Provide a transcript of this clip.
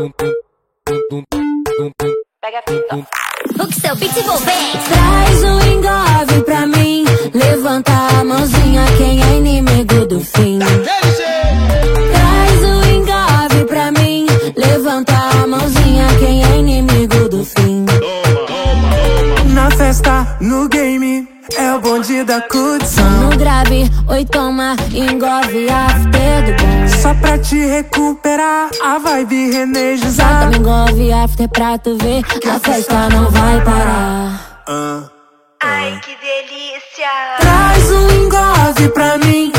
Pega a fita. O que seu beat envolvente? Traz um engove pra mim. Levanta a mãozinha quem é inimigo do fim. Traz um engove pra mim. Levanta a mãozinha quem é inimigo do fim. Na festa, no game, é o bonde da curtição. No grave, oi toma, engove after do bom. Só te recuperar, a vibe Solta energizar. no engove after pra tu ver. A festa não vai parar. Ai, que delícia! Traz um engove pra mim.